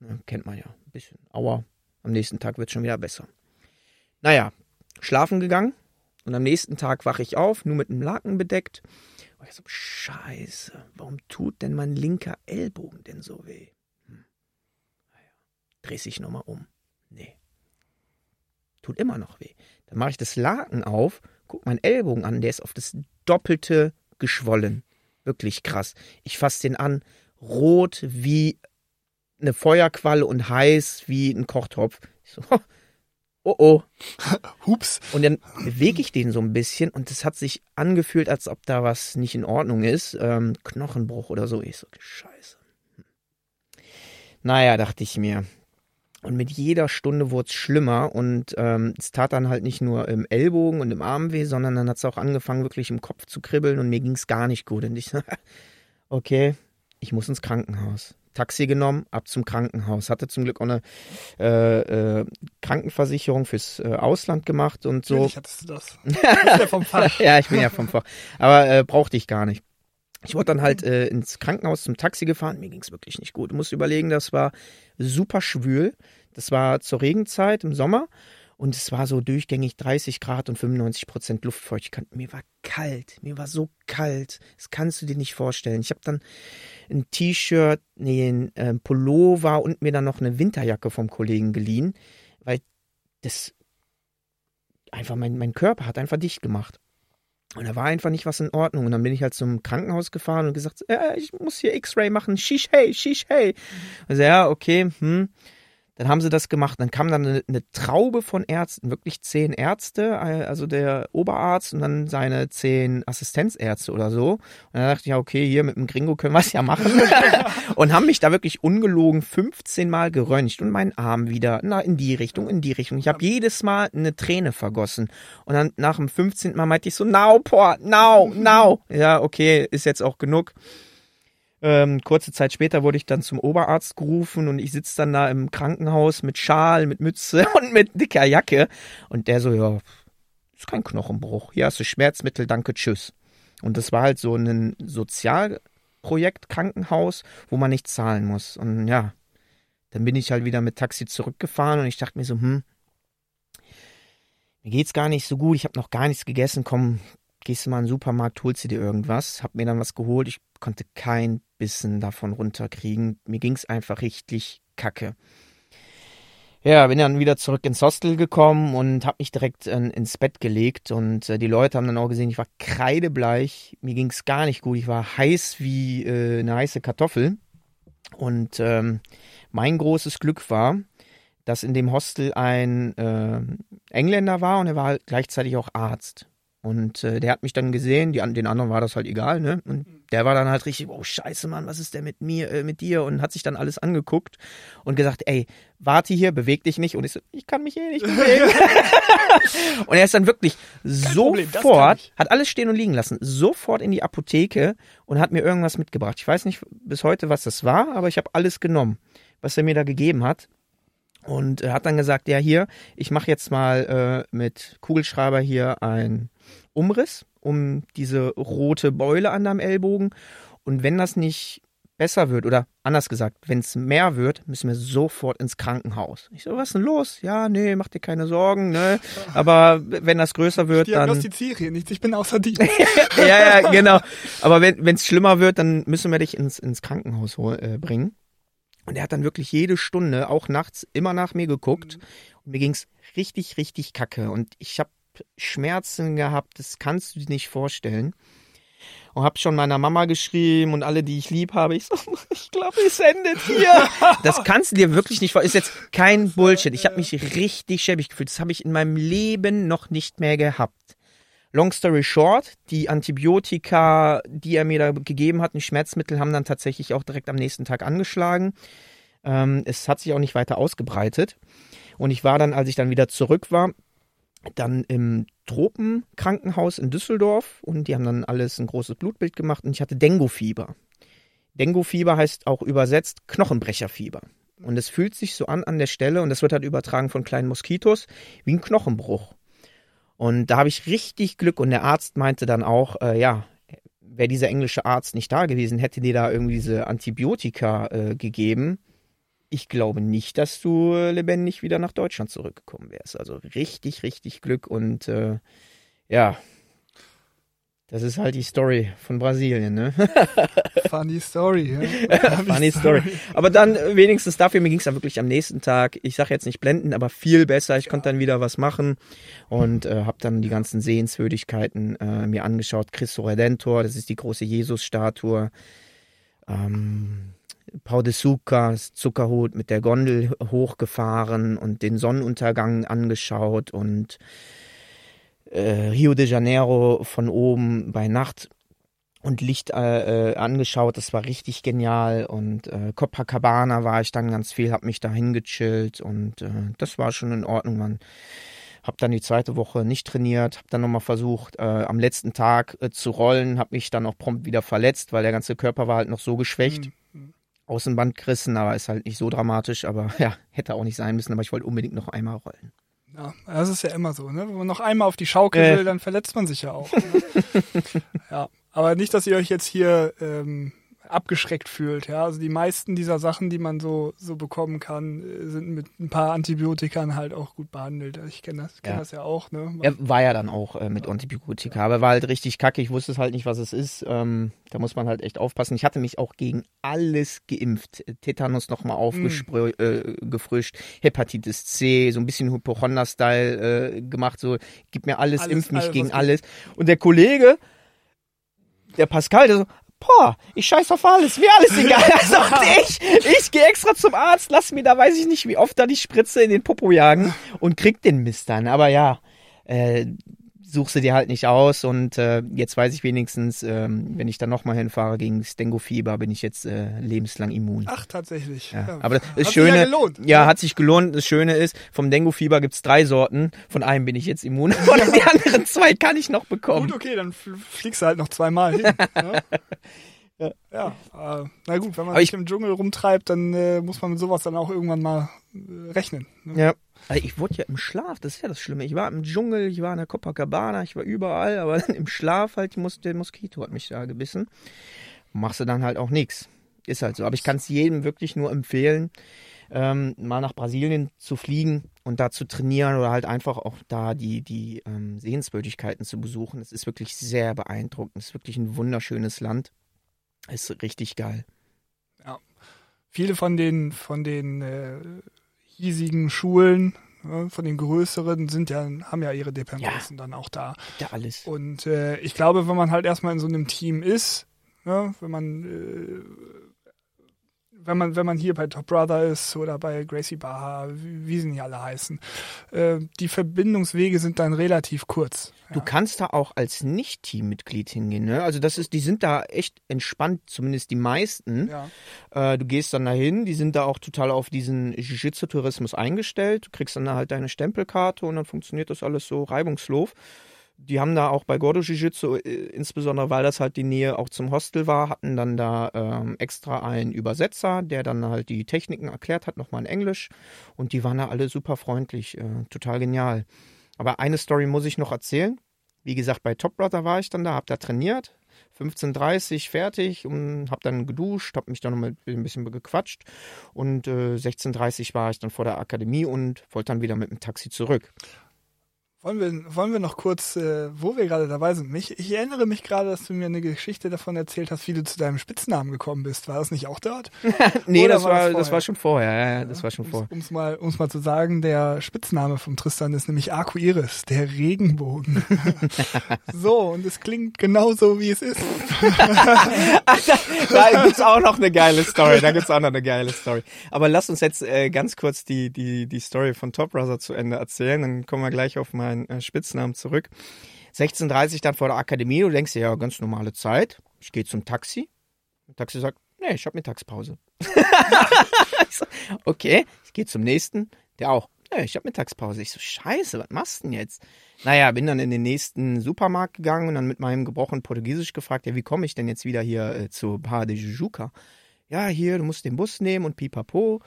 Ne, kennt man ja. Ein bisschen Aua. Am nächsten Tag wird es schon wieder besser. Naja, schlafen gegangen. Und am nächsten Tag wache ich auf, nur mit einem Laken bedeckt. Und ich so, Scheiße, warum tut denn mein linker Ellbogen denn so weh? Hm. Naja, dreh sich nochmal um. Nee. Tut immer noch weh. Dann mache ich das Laken auf, guck meinen Ellbogen an, der ist auf das Doppelte geschwollen. Wirklich krass. Ich fasse den an, rot wie eine Feuerqualle und heiß wie ein Kochtopf. Ich so, oh oh. Hups. Und dann bewege ich den so ein bisschen und es hat sich angefühlt, als ob da was nicht in Ordnung ist. Ähm, Knochenbruch oder so. Ich so, scheiße. Hm. Naja, dachte ich mir. Und mit jeder Stunde wurde es schlimmer und ähm, es tat dann halt nicht nur im Ellbogen und im Arm weh, sondern dann hat es auch angefangen, wirklich im Kopf zu kribbeln und mir ging es gar nicht gut. Und ich okay, ich muss ins Krankenhaus. Taxi genommen, ab zum Krankenhaus. Hatte zum Glück auch eine äh, äh, Krankenversicherung fürs äh, Ausland gemacht und so. Natürlich hattest du das. Du bist ja vom Fach. ja, ich bin ja vom Fach. Aber äh, brauchte ich gar nicht. Ich wurde dann halt äh, ins Krankenhaus zum Taxi gefahren. Mir ging es wirklich nicht gut. Du musst überlegen, das war super schwül. Das war zur Regenzeit im Sommer. Und es war so durchgängig 30 Grad und 95 Prozent Luftfeuchtigkeit. Mir war kalt. Mir war so kalt. Das kannst du dir nicht vorstellen. Ich habe dann ein T-Shirt, nee, ein äh, Pullover und mir dann noch eine Winterjacke vom Kollegen geliehen, weil das einfach mein, mein Körper hat einfach dicht gemacht. Und da war einfach nicht was in Ordnung. Und dann bin ich halt zum Krankenhaus gefahren und gesagt, äh, ich muss hier X-Ray machen. Shish, hey, shish, hey. Also ja, okay, hm. Dann haben sie das gemacht. Dann kam dann eine, eine, Traube von Ärzten, wirklich zehn Ärzte, äh, also der Oberarzt und dann seine zehn Assistenzärzte oder so. Und dann dachte ich, ja, okay, hier mit dem Gringo können wir es ja machen. und haben mich da wirklich ungelogen 15 Mal geröntgt und meinen Arm wieder, na, in die Richtung, in die Richtung. Ich habe jedes Mal eine Träne vergossen. Und dann nach dem 15. Mal meinte ich so, now, Port, now, now. Ja, okay, ist jetzt auch genug. Ähm, kurze Zeit später wurde ich dann zum Oberarzt gerufen und ich sitze dann da im Krankenhaus mit Schal, mit Mütze und mit dicker Jacke. Und der so, ja, ist kein Knochenbruch. Hier hast du Schmerzmittel, danke, tschüss. Und das war halt so ein Sozialprojekt Krankenhaus, wo man nicht zahlen muss. Und ja, dann bin ich halt wieder mit Taxi zurückgefahren und ich dachte mir so, hm, mir geht's gar nicht so gut, ich habe noch gar nichts gegessen, komm, gehst du mal in den Supermarkt, holst du dir irgendwas, hab mir dann was geholt, ich konnte kein Bissen davon runterkriegen. Mir ging es einfach richtig kacke. Ja, bin dann wieder zurück ins Hostel gekommen und habe mich direkt äh, ins Bett gelegt und äh, die Leute haben dann auch gesehen, ich war kreidebleich, mir ging es gar nicht gut, ich war heiß wie äh, eine heiße Kartoffel und ähm, mein großes Glück war, dass in dem Hostel ein äh, Engländer war und er war gleichzeitig auch Arzt. Und äh, der hat mich dann gesehen, die, den anderen war das halt egal, ne? Und der war dann halt richtig, oh scheiße, Mann, was ist denn mit mir, äh, mit dir? Und hat sich dann alles angeguckt und gesagt, ey, warte hier, beweg dich nicht. Und ich so, ich kann mich eh nicht bewegen. und er ist dann wirklich Kein sofort, hat alles stehen und liegen lassen, sofort in die Apotheke und hat mir irgendwas mitgebracht. Ich weiß nicht bis heute, was das war, aber ich habe alles genommen, was er mir da gegeben hat. Und er hat dann gesagt, ja hier, ich mache jetzt mal äh, mit Kugelschreiber hier ein Umriss um diese rote Beule an deinem Ellbogen. Und wenn das nicht besser wird oder anders gesagt, wenn es mehr wird, müssen wir sofort ins Krankenhaus. Ich so, was ist denn los? Ja, nee, mach dir keine Sorgen, ne? Aber wenn das größer wird, ich dann. Diagnostiziere nichts, ich bin außer Dienst. ja, ja, genau. Aber wenn es schlimmer wird, dann müssen wir dich ins, ins Krankenhaus äh, bringen. Und er hat dann wirklich jede Stunde, auch nachts, immer nach mir geguckt. Mhm. Und mir ging's richtig, richtig kacke. Und ich habe Schmerzen gehabt, das kannst du dir nicht vorstellen. Und habe schon meiner Mama geschrieben und alle, die ich lieb habe, ich so, ich glaube, es endet hier. Das kannst du dir wirklich nicht vorstellen. Ist jetzt kein Bullshit. Ich habe mich richtig schäbig gefühlt. Das habe ich in meinem Leben noch nicht mehr gehabt. Long story short, die Antibiotika, die er mir da gegeben hat, die Schmerzmittel, haben dann tatsächlich auch direkt am nächsten Tag angeschlagen. Ähm, es hat sich auch nicht weiter ausgebreitet. Und ich war dann, als ich dann wieder zurück war, dann im Tropenkrankenhaus in Düsseldorf und die haben dann alles ein großes Blutbild gemacht und ich hatte Dengo-Fieber. Dengo-Fieber heißt auch übersetzt Knochenbrecherfieber. Und es fühlt sich so an an der Stelle und das wird halt übertragen von kleinen Moskitos wie ein Knochenbruch. Und da habe ich richtig Glück und der Arzt meinte dann auch, äh, ja, wäre dieser englische Arzt nicht da gewesen, hätte dir da irgendwie diese Antibiotika äh, gegeben, ich glaube nicht, dass du lebendig wieder nach Deutschland zurückgekommen wärst. Also richtig, richtig Glück und äh, ja, das ist halt die Story von Brasilien, ne? Funny Story, ja. Funny, Story. Aber dann äh, wenigstens dafür, mir ging es dann wirklich am nächsten Tag, ich sage jetzt nicht blenden, aber viel besser. Ich ja. konnte dann wieder was machen und äh, habe dann die ganzen Sehenswürdigkeiten äh, mir angeschaut. Cristo Redentor, das ist die große Jesus-Statue. Ähm, Pau de Suca, Zuckerhut, mit der Gondel hochgefahren und den Sonnenuntergang angeschaut und äh, Rio de Janeiro von oben bei Nacht und Licht äh, äh, angeschaut. Das war richtig genial. Und äh, Copacabana war ich dann ganz viel, habe mich da hingechillt und äh, das war schon in Ordnung. Man habe dann die zweite Woche nicht trainiert, habe dann nochmal versucht, äh, am letzten Tag äh, zu rollen, habe mich dann auch prompt wieder verletzt, weil der ganze Körper war halt noch so geschwächt. Mhm aus dem Band gerissen, aber ist halt nicht so dramatisch, aber ja, hätte auch nicht sein müssen, aber ich wollte unbedingt noch einmal rollen. Ja, das ist ja immer so, ne? Wenn man noch einmal auf die Schaukel äh. will, dann verletzt man sich ja auch. Ne? ja, aber nicht, dass ihr euch jetzt hier ähm, abgeschreckt fühlt. Ja, also die meisten dieser Sachen, die man so so bekommen kann, äh, sind mit ein paar Antibiotikern halt auch gut behandelt. Ich kenne das, kenn ja. das ja auch. Ne? Er war ja dann auch äh, mit Antibiotika, aber war halt richtig kacke. Ich wusste es halt nicht, was es ist. Ähm, da muss man halt echt aufpassen. Ich hatte mich auch gegen alles geimpft. Tetanus nochmal aufgefrischt, mm. äh, Hepatitis C, so ein bisschen Hypochonder-Style äh, gemacht. So, gib mir alles, alles impf mich alles, gegen alles. Und der Kollege, der Pascal, der so, boah, ich scheiß auf alles, mir alles egal. Also ich, ich gehe extra zum Arzt, lass mir da weiß ich nicht, wie oft da die Spritze in den Popo jagen und krieg den Mist dann. Aber ja, äh, such sie dir halt nicht aus und äh, jetzt weiß ich wenigstens, ähm, wenn ich dann nochmal hinfahre gegen das Dengue-Fieber, bin ich jetzt äh, lebenslang immun. Ach, tatsächlich. Ja. Ja. Aber das, das Schöne, ja, gelohnt. ja, hat sich gelohnt. Das Schöne ist, vom Dengue-Fieber gibt's drei Sorten. Von einem bin ich jetzt immun und die anderen zwei kann ich noch bekommen. Gut, okay, dann fliegst du halt noch zweimal hin. ne? Ja, ja äh, na gut, wenn man sich im Dschungel rumtreibt, dann äh, muss man mit sowas dann auch irgendwann mal äh, rechnen. Ne? Ja. Also ich wurde ja im Schlaf, das ist ja das Schlimme. Ich war im Dschungel, ich war in der Copacabana, ich war überall, aber dann im Schlaf halt, der Moskito hat mich da gebissen. Machst du dann halt auch nichts. Ist halt so. Aber ich kann es jedem wirklich nur empfehlen, ähm, mal nach Brasilien zu fliegen und da zu trainieren oder halt einfach auch da die, die ähm, Sehenswürdigkeiten zu besuchen. Es ist wirklich sehr beeindruckend. Es ist wirklich ein wunderschönes Land. Ist richtig geil. Ja. Viele von den, von den äh, hiesigen Schulen, ne, von den größeren, sind ja, haben ja ihre Dependancen ja, dann auch da. Ja, alles. Und äh, ich glaube, wenn man halt erstmal in so einem Team ist, ne, wenn man äh, wenn man, wenn man hier bei Top Brother ist oder bei Gracie Baha, wie, wie sie nicht alle heißen, äh, die Verbindungswege sind dann relativ kurz. Du kannst da auch als Nicht-Teammitglied hingehen, ne? Also das ist, die sind da echt entspannt, zumindest die meisten. Ja. Äh, du gehst dann dahin, die sind da auch total auf diesen Jiu-Jitsu-Tourismus eingestellt. Du kriegst dann halt deine Stempelkarte und dann funktioniert das alles so reibungslos die haben da auch bei Gordo Jiu-Jitsu, äh, insbesondere weil das halt die Nähe auch zum Hostel war, hatten dann da ähm, extra einen Übersetzer, der dann halt die Techniken erklärt hat, nochmal in Englisch. Und die waren da alle super freundlich, äh, total genial. Aber eine Story muss ich noch erzählen. Wie gesagt, bei Top Brother war ich dann da, hab da trainiert. 15.30 fertig und hab dann geduscht, hab mich dann noch mal ein bisschen gequatscht und äh, 16.30 war ich dann vor der Akademie und wollte dann wieder mit dem Taxi zurück. Wollen wir, wollen wir noch kurz, äh, wo wir gerade dabei sind? Mich, ich erinnere mich gerade, dass du mir eine Geschichte davon erzählt hast, wie du zu deinem Spitznamen gekommen bist. War das nicht auch dort? nee, das war, das, das, war schon vorher. Ja, ja, das war schon vorher. Um es mal, um's mal zu sagen, der Spitzname vom Tristan ist nämlich Arcoiris, der Regenbogen. so, und es klingt genauso, wie es ist. Ach, da, da gibt's auch noch eine geile Story. Da gibt's auch noch eine geile Story. Aber lass uns jetzt äh, ganz kurz die, die, die Story von Top Brother zu Ende erzählen. Dann kommen wir gleich auf mein meinen äh, Spitznamen zurück. 16.30 dann vor der Akademie, du denkst dir, ja, ganz normale Zeit. Ich gehe zum Taxi. Der Taxi sagt, nee, ich habe Mittagspause. okay, ich gehe zum nächsten, der auch. Nee, ich habe Mittagspause. Ich so, scheiße, was machst du denn jetzt? Naja, bin dann in den nächsten Supermarkt gegangen und dann mit meinem gebrochenen Portugiesisch gefragt, ja, wie komme ich denn jetzt wieder hier äh, zu Bar de Jujuca? Ja, hier, du musst den Bus nehmen und pipapo.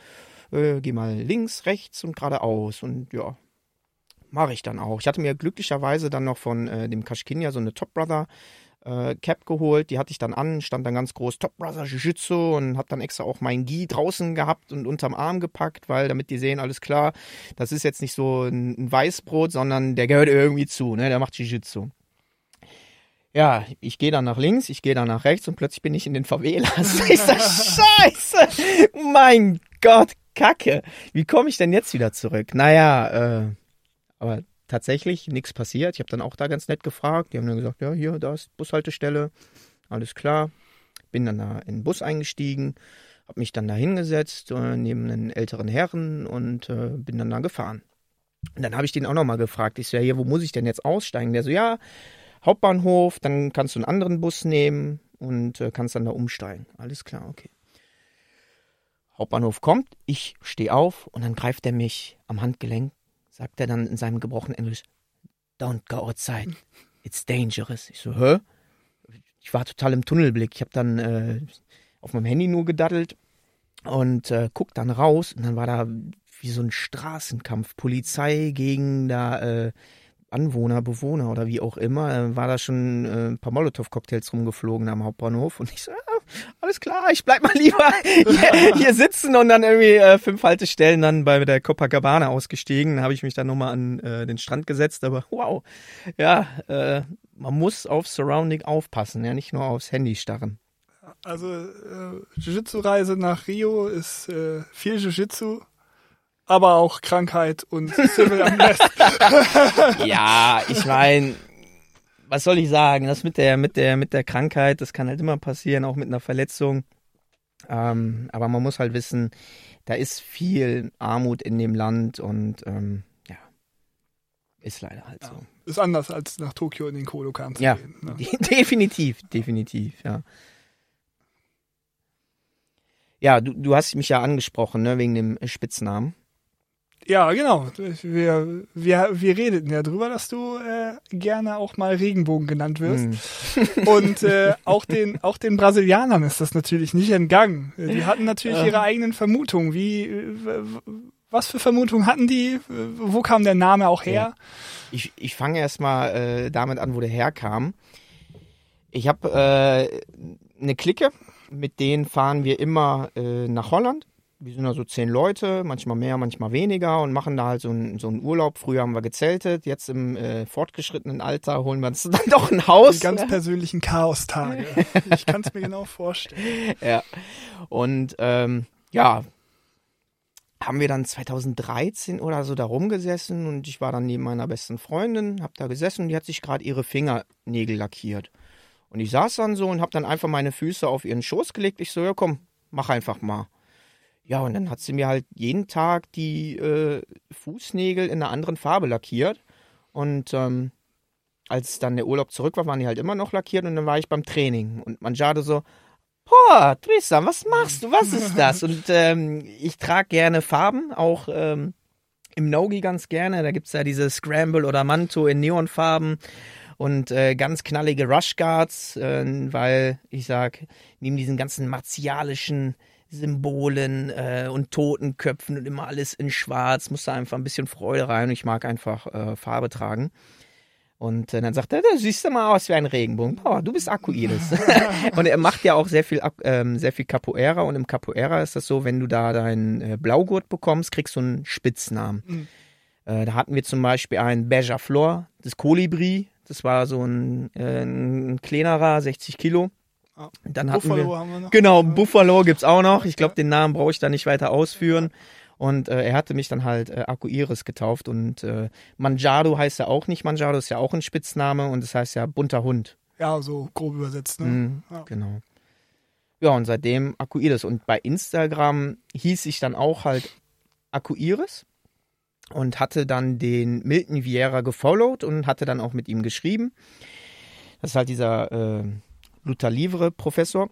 Äh, geh mal links, rechts und geradeaus. Und ja, mache ich dann auch. Ich hatte mir glücklicherweise dann noch von äh, dem Kashkinia so eine Top Brother äh, Cap geholt. Die hatte ich dann an, stand dann ganz groß Top Brother Jiu-Jitsu und habe dann extra auch mein Gi draußen gehabt und unterm Arm gepackt, weil damit die sehen, alles klar, das ist jetzt nicht so ein, Weißbrot, sondern der gehört irgendwie zu, ne? Der macht Jiu-Jitsu. Ja, ich gehe dann nach links, ich gehe dann nach rechts und plötzlich bin ich in den Favelas. ich sag, scheiße, mein Gott, Kacke. Wie komme ich denn jetzt wieder zurück? Naja, äh, aber tatsächlich nichts passiert. Ich habe dann auch da ganz nett gefragt. Die haben dann gesagt, ja, hier, da ist Bushaltestelle. Alles klar. Bin dann da in den Bus eingestiegen, habe mich dann da hingesetzt äh, neben einen älteren Herren und äh, bin dann da gefahren. Und dann habe ich den auch nochmal gefragt. Ich so, ja, hier, wo muss ich denn jetzt aussteigen? Der so, ja, Hauptbahnhof, dann kannst du einen anderen Bus nehmen und äh, kannst dann da umsteigen. Alles klar, okay. Hauptbahnhof kommt, ich stehe auf und dann greift er mich am Handgelenk sagt er dann in seinem gebrochenen Englisch, don't go outside, it's dangerous. Ich so, hä? Ich war total im Tunnelblick. Ich habe dann äh, auf meinem Handy nur gedaddelt und äh, guck dann raus und dann war da wie so ein Straßenkampf, Polizei gegen da äh, Anwohner, Bewohner oder wie auch immer, äh, war da schon äh, ein paar Molotow-Cocktails rumgeflogen am Hauptbahnhof und ich so, ah, alles klar, ich bleib mal lieber hier, hier sitzen und dann irgendwie äh, fünf Haltestellen dann bei der Copacabana ausgestiegen. Dann habe ich mich dann nochmal an äh, den Strand gesetzt, aber wow, ja, äh, man muss auf Surrounding aufpassen, ja, nicht nur aufs Handy starren. Also äh, Jiu-Jitsu-Reise nach Rio ist äh, viel Jiu-Jitsu, aber auch Krankheit und Civil Unrest. ja, ich meine, was soll ich sagen? Das mit der, mit der, mit der Krankheit, das kann halt immer passieren, auch mit einer Verletzung. Ähm, aber man muss halt wissen, da ist viel Armut in dem Land und ähm, ja, ist leider halt ja, so. Ist anders als nach Tokio in den Kodokan zu ja, gehen. Ne? definitiv, definitiv, ja. Ja, du, du hast mich ja angesprochen, ne, wegen dem Spitznamen. Ja, genau. Wir, wir, wir redeten ja drüber, dass du äh, gerne auch mal Regenbogen genannt wirst. Mm. Und äh, auch, den, auch den Brasilianern ist das natürlich nicht entgangen. Die hatten natürlich ihre eigenen Vermutungen. Wie, was für Vermutungen hatten die? Wo kam der Name auch her? Ja. Ich, ich fange erstmal äh, damit an, wo der herkam. Ich habe äh, eine Clique, mit denen fahren wir immer äh, nach Holland wir sind da so zehn Leute, manchmal mehr, manchmal weniger und machen da halt so einen, so einen Urlaub. Früher haben wir gezeltet, jetzt im äh, fortgeschrittenen Alter holen wir uns dann doch ein Haus. Die ganz persönlichen Chaos-Tage. ich kann es mir genau vorstellen. Ja. Und ähm, ja, haben wir dann 2013 oder so da rumgesessen und ich war dann neben meiner besten Freundin, hab da gesessen und die hat sich gerade ihre Fingernägel lackiert. Und ich saß dann so und hab dann einfach meine Füße auf ihren Schoß gelegt. Ich so, ja komm, mach einfach mal. Ja, und dann hat sie mir halt jeden Tag die äh, Fußnägel in einer anderen Farbe lackiert. Und ähm, als dann der Urlaub zurück war, waren die halt immer noch lackiert und dann war ich beim Training. Und man schade so, boah, Tristan, was machst du? Was ist das? Und ähm, ich trage gerne Farben, auch ähm, im Nogi ganz gerne. Da gibt es ja diese Scramble oder Manto in Neonfarben und äh, ganz knallige Rushguards, äh, weil ich sag, neben diesen ganzen martialischen Symbolen äh, und Totenköpfen und immer alles in Schwarz. Muss da einfach ein bisschen Freude rein und ich mag einfach äh, Farbe tragen. Und äh, dann sagt er, du siehst du mal aus wie ein Regenbogen. Boah, du bist Akuides. und er macht ja auch sehr viel, ähm, sehr viel Capoeira. Und im Capoeira ist das so, wenn du da deinen äh, Blaugurt bekommst, kriegst du einen Spitznamen. Mhm. Äh, da hatten wir zum Beispiel einen Beja Flor, das Kolibri. Das war so ein, äh, ein kleinerer, 60 Kilo. Dann hatten Buffalo wir, haben wir noch. Genau, Buffalo gibt's auch noch. Ich glaube, den Namen brauche ich da nicht weiter ausführen. Und äh, er hatte mich dann halt äh, Akuiris getauft und äh, Manjado heißt ja auch nicht. Manjado ist ja auch ein Spitzname und das heißt ja bunter Hund. Ja, so grob übersetzt, ne? Mhm, ja. Genau. Ja, und seitdem Akuiris. Und bei Instagram hieß ich dann auch halt Akuiris und hatte dann den Milton Vieira gefollowt und hatte dann auch mit ihm geschrieben. Das ist halt dieser äh, Luther Livre Professor,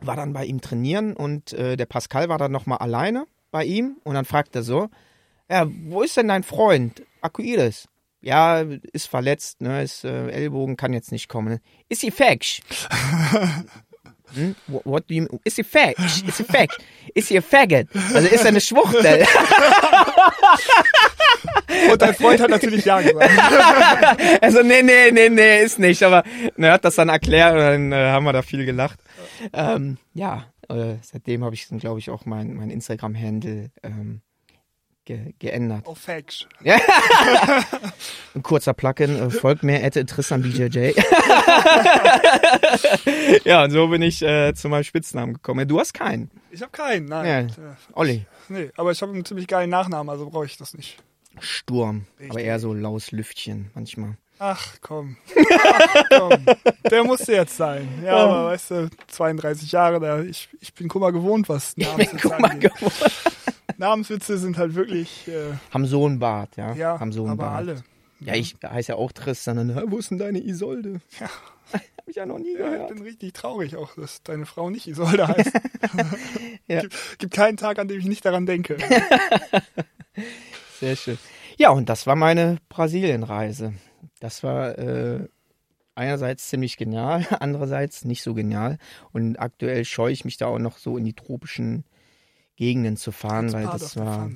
war dann bei ihm trainieren und äh, der Pascal war dann nochmal alleine bei ihm und dann fragt er so, ja, wo ist denn dein Freund? Akuides. Ja, ist verletzt, ne, ist äh, Ellbogen, kann jetzt nicht kommen. Ist he fetch? hm? What, do you mean? Is he fetch? Is he fetch? Is he a faggot? Also ist er eine Schwuchtel? Und dein Freund hat natürlich ja gesagt. also nee, nee, nee, nee, ist nicht. Aber er hat das dann erklärt und dann äh, haben wir da viel gelacht. Ähm, ja, äh, seitdem habe ich, glaube ich, auch mein, mein Instagram-Handle ähm, ge geändert. Auf Facts. Ja. Ein kurzer Plugin, äh, folgt mir, at Tristan BJJ. ja, und so bin ich äh, zu meinem Spitznamen gekommen. Du hast keinen. Ich habe keinen, nein. Ja. Olli. Nee, aber ich habe einen ziemlich geilen Nachnamen, also brauche ich das nicht. Sturm, Richtig. aber eher so laues Lüftchen manchmal. Ach komm. Ach, komm. Der musste jetzt sein. Ja, aber weißt du, 32 Jahre, da, ich, ich bin Kummer gewohnt, was Namenswitze angeht. Namenswitze sind halt wirklich. Äh, haben so einen Bart, ja. Ja, haben so einen aber Bart. alle. Ja, ich heiße ja auch Tristan. Und, wo ist denn deine Isolde? Ja. Hab ich ja noch nie ja, gehört. Ich bin richtig traurig auch, dass deine Frau nicht Isolde heißt. ja. gibt, gibt keinen Tag, an dem ich nicht daran denke. Sehr schön. Ja, und das war meine Brasilienreise. Das war äh, einerseits ziemlich genial, andererseits nicht so genial. Und aktuell scheue ich mich da auch noch so in die tropischen Gegenden zu fahren, weil das war.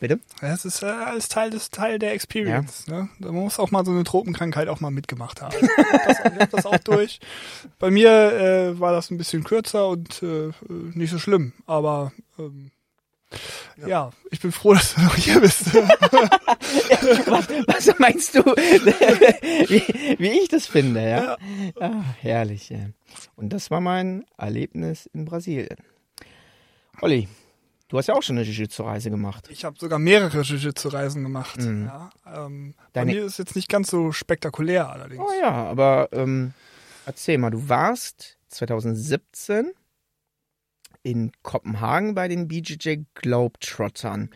Bitte? Ja, es ist äh, als Teil des Teil der Experience. Ja. Ne? Man muss auch mal so eine Tropenkrankheit auch mal mitgemacht haben. ich habe das, das, auch durch. Bei mir äh, war das ein bisschen kürzer und äh, nicht so schlimm, aber ähm, ja. ja. ich bin froh, dass du noch hier bist. was, was, meinst du, wie, wie, ich das finde? Ja, ja. Ah, herrlich. Ja. Und das war mein Erlebnis in Brasilien. Olli, Du hast ja auch schon eine Jiu-Jitsu-Reise gemacht. Ich habe sogar mehrere Jiu-Jitsu-Reisen gemacht. Mhm. Ja, ähm, bei mir ist jetzt nicht ganz so spektakulär allerdings. Oh ja, aber ähm, erzähl mal, du warst 2017 in Kopenhagen bei den BJJ Globetrottern.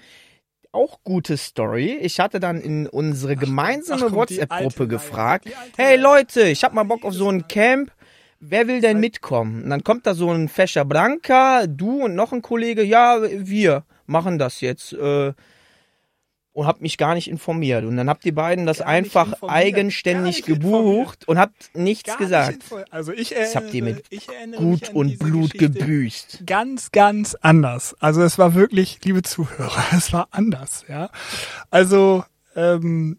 Auch gute Story. Ich hatte dann in unsere gemeinsame WhatsApp-Gruppe gefragt, hey Leute, ich hab mal Bock auf so ein Camp wer will denn mitkommen? Und dann kommt da so ein Fescher Branca, du und noch ein Kollege, ja, wir machen das jetzt. Äh, und habt mich gar nicht informiert. Und dann habt ihr beiden das gar einfach eigenständig gebucht und habt nichts gar gesagt. also ich erinnere, das habt ihr mit Gut und Blut Geschichte gebüßt. Ganz, ganz anders. Also es war wirklich, liebe Zuhörer, es war anders, ja. Also ähm,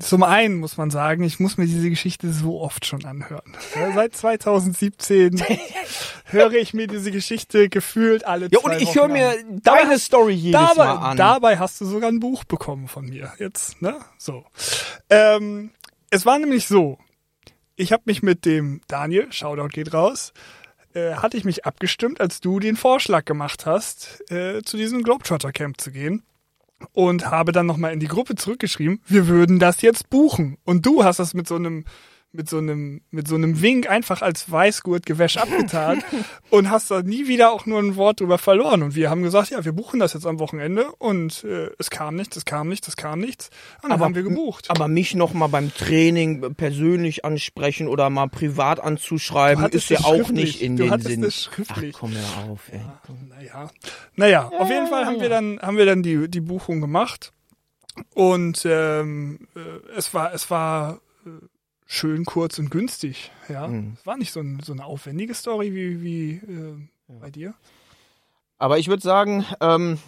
zum einen muss man sagen, ich muss mir diese Geschichte so oft schon anhören. Ja, seit 2017 höre ich mir diese Geschichte gefühlt alle Ja, und ich höre mir deine dabei, Story jedes dabei, Mal an. Dabei hast du sogar ein Buch bekommen von mir. Jetzt, ne? So. Ähm, es war nämlich so, ich habe mich mit dem Daniel, Shoutout geht raus, äh, hatte ich mich abgestimmt, als du den Vorschlag gemacht hast, äh, zu diesem Globetrotter Camp zu gehen und habe dann nochmal in die Gruppe zurückgeschrieben, wir würden das jetzt buchen. Und du hast das mit so einem mit so einem mit so einem Wink einfach als Weißgurtgewäsch abgetan und hast da nie wieder auch nur ein Wort drüber verloren und wir haben gesagt, ja, wir buchen das jetzt am Wochenende und äh, es kam nichts, es kam nichts, es kam nichts. Und dann aber, haben wir gebucht. Aber mich noch mal beim Training persönlich ansprechen oder mal privat anzuschreiben ist ja auch nicht in du den Sinn. Das schriftlich. Ach, komm mir auf, ey. Ja, naja. Naja, ja, auf jeden Fall haben wir dann haben wir dann die die Buchung gemacht und ähm, äh, es war es war schön, kurz und günstig. Ja, mhm. war nicht so, ein, so, eine aufwendige Story wie, wie äh, ja. bei dir. Aber ich würde sagen, ähm,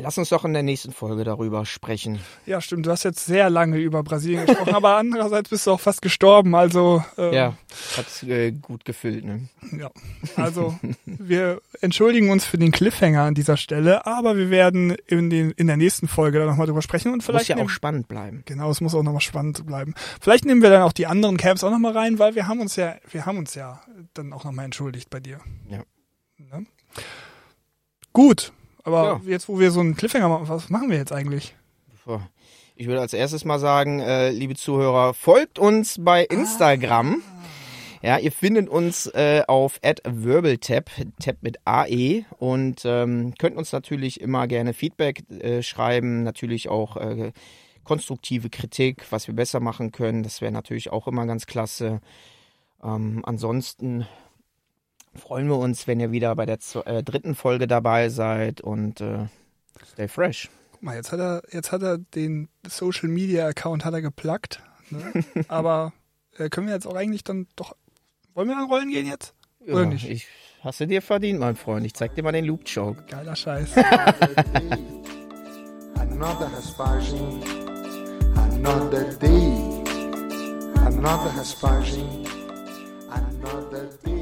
Lass uns doch in der nächsten Folge darüber sprechen. Ja, stimmt. Du hast jetzt sehr lange über Brasilien gesprochen, aber andererseits bist du auch fast gestorben. Also ähm, ja, hat äh, gut gefüllt. Ne? Ja, also wir entschuldigen uns für den Cliffhanger an dieser Stelle, aber wir werden in, den, in der nächsten Folge dann nochmal drüber sprechen und vielleicht muss ja nehmen, auch spannend bleiben. Genau, es muss auch nochmal spannend bleiben. Vielleicht nehmen wir dann auch die anderen Camps auch nochmal rein, weil wir haben uns ja, wir haben uns ja dann auch nochmal entschuldigt bei dir. Ja. Ne? Gut, aber ja. jetzt, wo wir so einen Cliffhanger machen, was machen wir jetzt eigentlich? Ich würde als erstes mal sagen, äh, liebe Zuhörer, folgt uns bei Instagram. Ah. Ja, ihr findet uns äh, auf @wirbeltap, Tap mit AE und ähm, könnt uns natürlich immer gerne Feedback äh, schreiben, natürlich auch äh, konstruktive Kritik, was wir besser machen können. Das wäre natürlich auch immer ganz klasse. Ähm, ansonsten freuen wir uns, wenn ihr wieder bei der äh, dritten Folge dabei seid und äh, stay fresh. Guck mal, jetzt hat er, jetzt hat er den Social Media Account hat er geplagt. Ne? Aber äh, können wir jetzt auch eigentlich dann doch. Wollen wir an Rollen gehen jetzt? Ja, Oder nicht? Ich hast du dir verdient, mein Freund. Ich zeig dir mal den Loop Joke. Geiler Scheiß. Another Hespagin, another day, another Hespagin, another day.